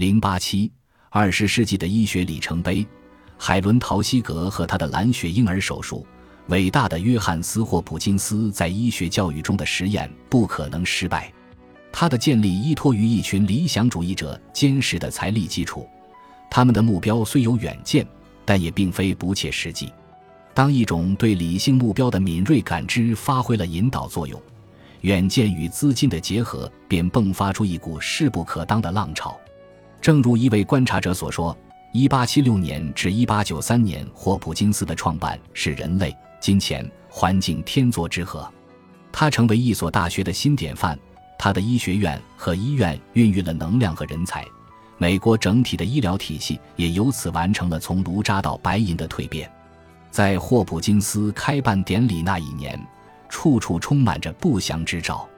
零八七二十世纪的医学里程碑，海伦·陶希格和他的蓝血婴儿手术。伟大的约翰斯·霍普金斯在医学教育中的实验不可能失败。他的建立依托于一群理想主义者坚实的财力基础。他们的目标虽有远见，但也并非不切实际。当一种对理性目标的敏锐感知发挥了引导作用，远见与资金的结合便迸发出一股势不可当的浪潮。正如一位观察者所说：“1876 年至1893年，霍普金斯的创办是人类。”金钱、环境天作之合，他成为一所大学的新典范。他的医学院和医院孕育了能量和人才，美国整体的医疗体系也由此完成了从炉渣到白银的蜕变。在霍普金斯开办典礼那一年，处处充满着不祥之兆。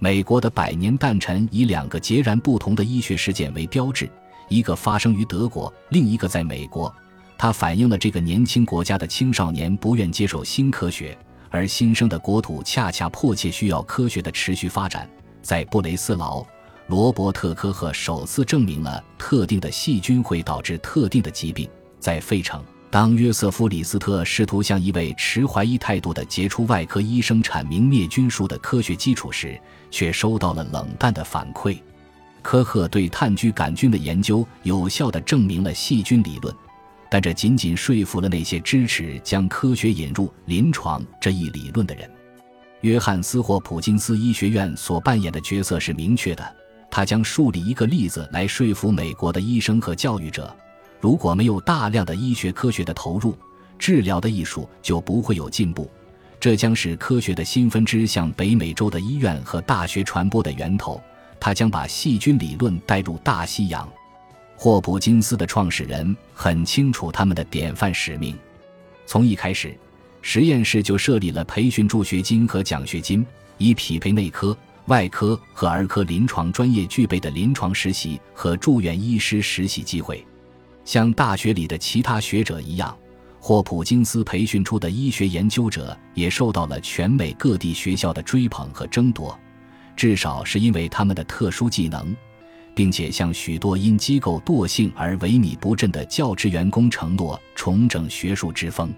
美国的百年诞辰以两个截然不同的医学事件为标志，一个发生于德国，另一个在美国。它反映了这个年轻国家的青少年不愿接受新科学，而新生的国土恰恰迫切需要科学的持续发展。在布雷斯劳，罗伯特科赫首次证明了特定的细菌会导致特定的疾病。在费城，当约瑟夫李斯特试图向一位持怀疑态度的杰出外科医生阐明灭菌术的科学基础时，却收到了冷淡的反馈。科赫对炭疽杆菌的研究有效地证明了细菌理论。但这仅仅说服了那些支持将科学引入临床这一理论的人。约翰斯霍普金斯医学院所扮演的角色是明确的，他将树立一个例子来说服美国的医生和教育者：如果没有大量的医学科学的投入，治疗的艺术就不会有进步。这将是科学的新分支向北美洲的医院和大学传播的源头。他将把细菌理论带入大西洋。霍普金斯的创始人很清楚他们的典范使命。从一开始，实验室就设立了培训助学金和奖学金，以匹配内科、外科和儿科临床专业具备的临床实习和住院医师实习机会。像大学里的其他学者一样，霍普金斯培训出的医学研究者也受到了全美各地学校的追捧和争夺，至少是因为他们的特殊技能。并且向许多因机构惰性而萎靡不振的教职员工承诺重整学术之风。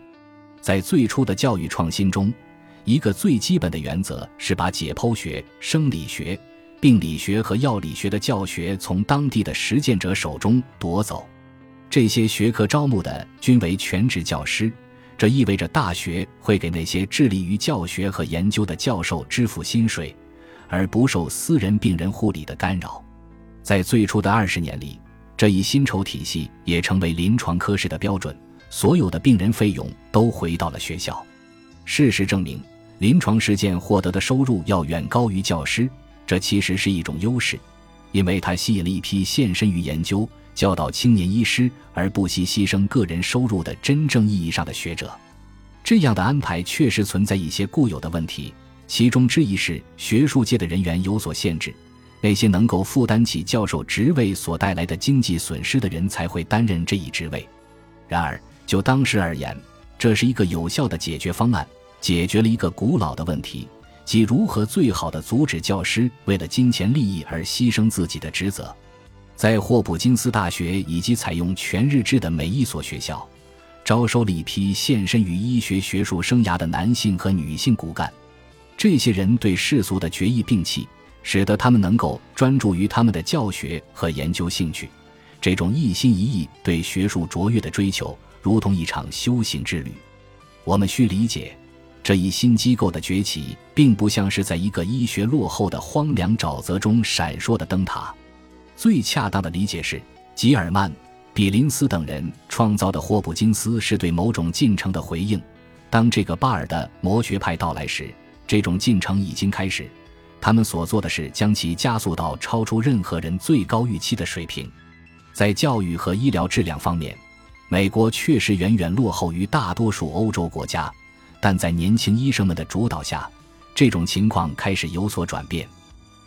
在最初的教育创新中，一个最基本的原则是把解剖学、生理学、病理学和药理学的教学从当地的实践者手中夺走。这些学科招募的均为全职教师，这意味着大学会给那些致力于教学和研究的教授支付薪水，而不受私人病人护理的干扰。在最初的二十年里，这一薪酬体系也成为临床科室的标准。所有的病人费用都回到了学校。事实证明，临床实践获得的收入要远高于教师。这其实是一种优势，因为他吸引了一批献身于研究、教导青年医师而不惜牺牲个人收入的真正意义上的学者。这样的安排确实存在一些固有的问题，其中之一是学术界的人员有所限制。那些能够负担起教授职位所带来的经济损失的人才会担任这一职位。然而，就当时而言，这是一个有效的解决方案，解决了一个古老的问题，即如何最好的阻止教师为了金钱利益而牺牲自己的职责。在霍普金斯大学以及采用全日制的每一所学校，招收了一批献身于医学学术生涯的男性和女性骨干。这些人对世俗的决意摒弃。使得他们能够专注于他们的教学和研究兴趣，这种一心一意对学术卓越的追求，如同一场修行之旅。我们需理解，这一新机构的崛起，并不像是在一个医学落后的荒凉沼泽中闪烁的灯塔。最恰当的理解是，吉尔曼、比林斯等人创造的霍普金斯是对某种进程的回应。当这个巴尔的魔学派到来时，这种进程已经开始。他们所做的是将其加速到超出任何人最高预期的水平。在教育和医疗质量方面，美国确实远远落后于大多数欧洲国家，但在年轻医生们的主导下，这种情况开始有所转变。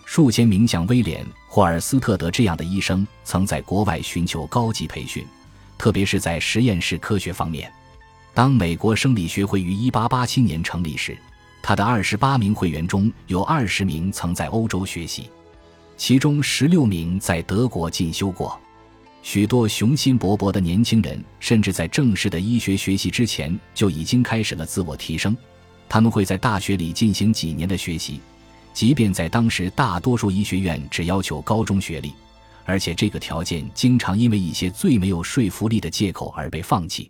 数千名像威廉·霍尔斯特德这样的医生曾在国外寻求高级培训，特别是在实验室科学方面。当美国生理学会于1887年成立时，他的二十八名会员中有二十名曾在欧洲学习，其中十六名在德国进修过。许多雄心勃勃的年轻人，甚至在正式的医学学习之前就已经开始了自我提升。他们会在大学里进行几年的学习，即便在当时大多数医学院只要求高中学历，而且这个条件经常因为一些最没有说服力的借口而被放弃。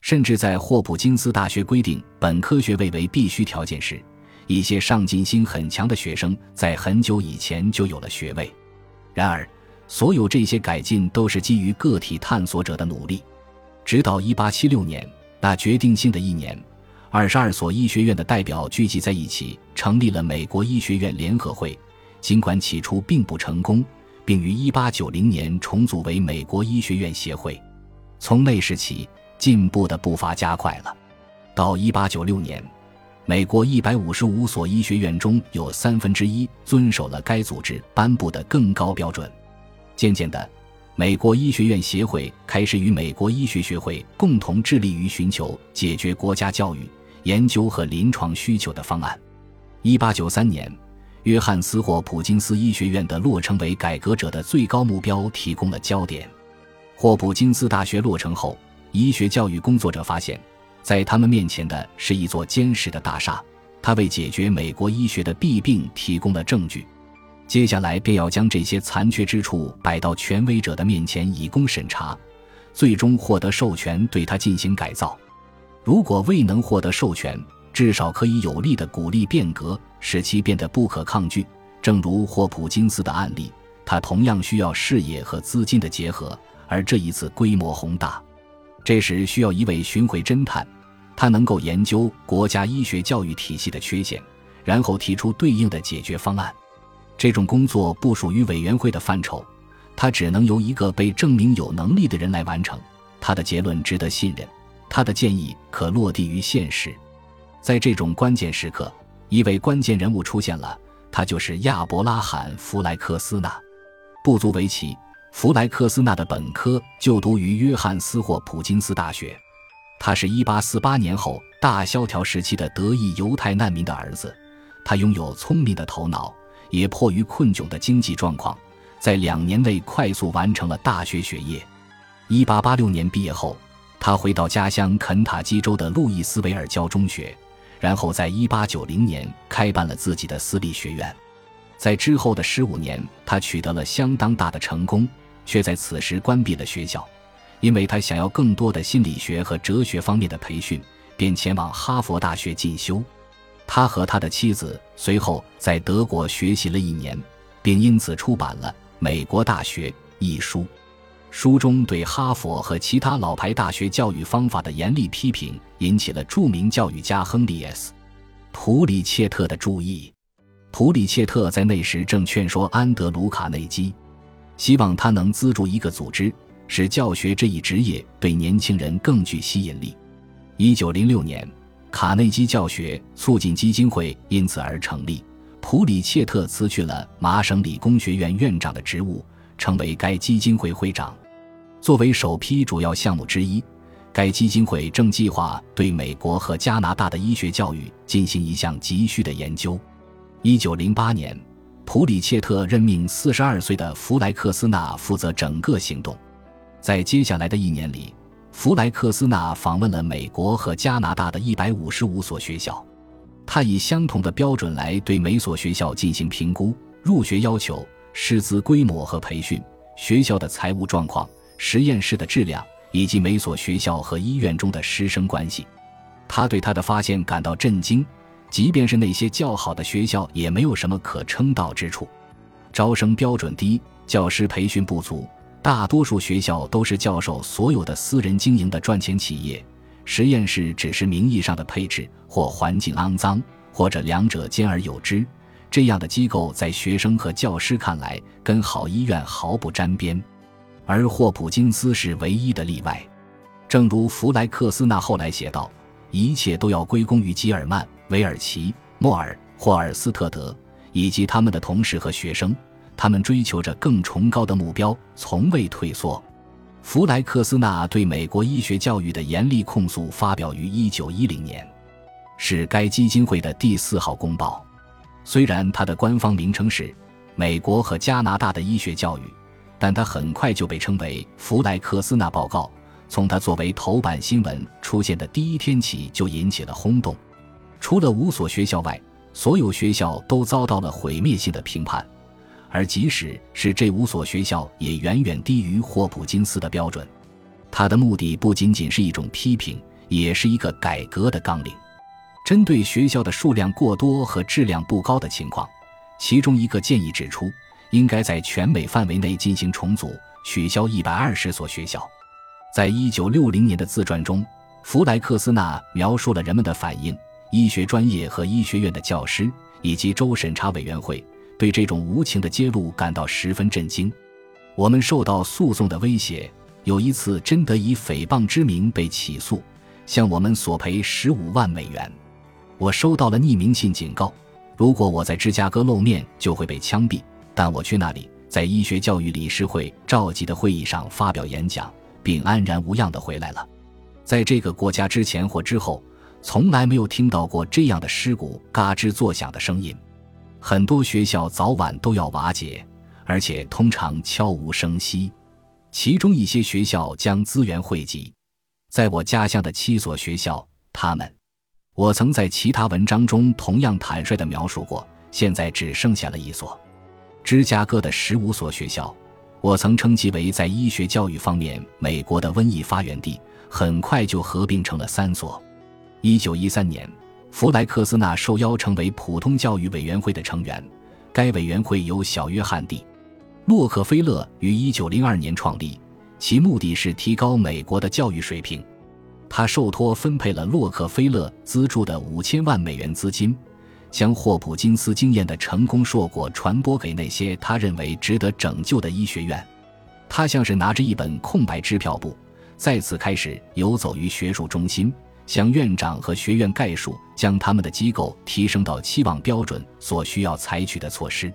甚至在霍普金斯大学规定本科学位为必须条件时，一些上进心很强的学生在很久以前就有了学位。然而，所有这些改进都是基于个体探索者的努力。直到1876年，那决定性的一年，二十二所医学院的代表聚集在一起，成立了美国医学院联合会。尽管起初并不成功，并于1890年重组为美国医学院协会。从那时起，进步的步伐加快了。到1896年，美国155所医学院中有三分之一遵守了该组织颁布的更高标准。渐渐的，美国医学院协会开始与美国医学学会共同致力于寻求解决国家教育、研究和临床需求的方案。一八九三年，约翰斯霍普金斯医学院的落成为改革者的最高目标提供了焦点。霍普金斯大学落成后，医学教育工作者发现，在他们面前的是一座坚实的大厦，它为解决美国医学的弊病提供了证据。接下来便要将这些残缺之处摆到权威者的面前以供审查，最终获得授权对它进行改造。如果未能获得授权，至少可以有力的鼓励变革，使其变得不可抗拒。正如霍普金斯的案例，它同样需要事业和资金的结合，而这一次规模宏大。这时需要一位巡回侦探，他能够研究国家医学教育体系的缺陷，然后提出对应的解决方案。这种工作不属于委员会的范畴，它只能由一个被证明有能力的人来完成。他的结论值得信任，他的建议可落地于现实。在这种关键时刻，一位关键人物出现了，他就是亚伯拉罕·弗莱克斯纳。不足为奇，弗莱克斯纳的本科就读于约翰斯霍普金斯大学。他是一八四八年后大萧条时期的德裔犹太难民的儿子，他拥有聪明的头脑。也迫于困窘的经济状况，在两年内快速完成了大学学业。一八八六年毕业后，他回到家乡肯塔基州的路易斯维尔教中学，然后在一八九零年开办了自己的私立学院。在之后的十五年，他取得了相当大的成功，却在此时关闭了学校，因为他想要更多的心理学和哲学方面的培训，便前往哈佛大学进修。他和他的妻子随后在德国学习了一年，并因此出版了《美国大学》一书。书中对哈佛和其他老牌大学教育方法的严厉批评，引起了著名教育家亨利 ·S· 普里切特的注意。普里切特在那时正劝说安德鲁·卡内基，希望他能资助一个组织，使教学这一职业对年轻人更具吸引力。一九零六年。卡内基教学促进基金会因此而成立。普里切特辞去了麻省理工学院院长的职务，成为该基金会会长。作为首批主要项目之一，该基金会正计划对美国和加拿大的医学教育进行一项急需的研究。一九零八年，普里切特任命四十二岁的弗莱克斯纳负责整个行动。在接下来的一年里。弗莱克斯纳访问了美国和加拿大的一百五十五所学校，他以相同的标准来对每所学校进行评估：入学要求、师资规模和培训、学校的财务状况、实验室的质量，以及每所学校和医院中的师生关系。他对他的发现感到震惊，即便是那些较好的学校，也没有什么可称道之处：招生标准低，教师培训不足。大多数学校都是教授所有的私人经营的赚钱企业，实验室只是名义上的配置，或环境肮脏，或者两者兼而有之。这样的机构在学生和教师看来，跟好医院毫不沾边。而霍普金斯是唯一的例外。正如弗莱克斯纳后来写道：“一切都要归功于吉尔曼、韦尔奇、莫尔、霍尔斯特德以及他们的同事和学生。”他们追求着更崇高的目标，从未退缩。弗莱克斯纳对美国医学教育的严厉控诉发表于1910年，是该基金会的第四号公报。虽然它的官方名称是《美国和加拿大的医学教育》，但它很快就被称为弗莱克斯纳报告。从它作为头版新闻出现的第一天起，就引起了轰动。除了五所学校外，所有学校都遭到了毁灭性的评判，而即使是这五所学校，也远远低于霍普金斯的标准。他的目的不仅仅是一种批评，也是一个改革的纲领。针对学校的数量过多和质量不高的情况，其中一个建议指出，应该在全美范围内进行重组，取消一百二十所学校。在一九六零年的自传中，弗莱克斯纳描述了人们的反应。医学专业和医学院的教师以及州审查委员会对这种无情的揭露感到十分震惊。我们受到诉讼的威胁，有一次真的以诽谤之名被起诉，向我们索赔十五万美元。我收到了匿名信警告，如果我在芝加哥露面就会被枪毙。但我去那里，在医学教育理事会召集的会议上发表演讲，并安然无恙地回来了。在这个国家之前或之后。从来没有听到过这样的尸骨嘎吱作响的声音，很多学校早晚都要瓦解，而且通常悄无声息。其中一些学校将资源汇集，在我家乡的七所学校，他们，我曾在其他文章中同样坦率地描述过，现在只剩下了一所。芝加哥的十五所学校，我曾称其为在医学教育方面美国的瘟疫发源地，很快就合并成了三所。一九一三年，弗莱克斯纳受邀成为普通教育委员会的成员。该委员会由小约翰 ·D· 洛克菲勒于一九零二年创立，其目的是提高美国的教育水平。他受托分配了洛克菲勒资助的五千万美元资金，将霍普金斯经验的成功硕果传播给那些他认为值得拯救的医学院。他像是拿着一本空白支票簿，再次开始游走于学术中心。向院长和学院概述将他们的机构提升到期望标准所需要采取的措施，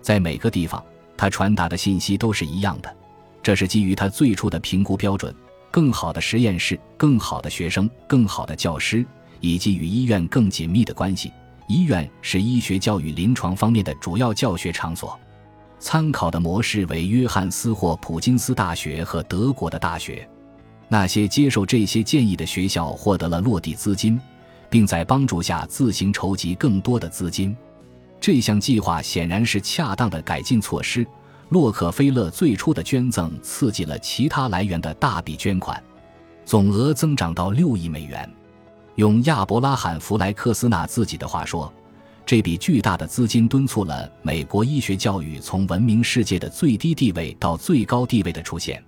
在每个地方，他传达的信息都是一样的。这是基于他最初的评估标准：更好的实验室、更好的学生、更好的教师，以及与医院更紧密的关系。医院是医学教育临床方面的主要教学场所。参考的模式为约翰斯霍普金斯大学和德国的大学。那些接受这些建议的学校获得了落地资金，并在帮助下自行筹集更多的资金。这项计划显然是恰当的改进措施。洛克菲勒最初的捐赠刺激了其他来源的大笔捐款，总额增长到六亿美元。用亚伯拉罕·弗莱克斯纳自己的话说：“这笔巨大的资金敦促了美国医学教育从闻名世界的最低地位到最高地位的出现。”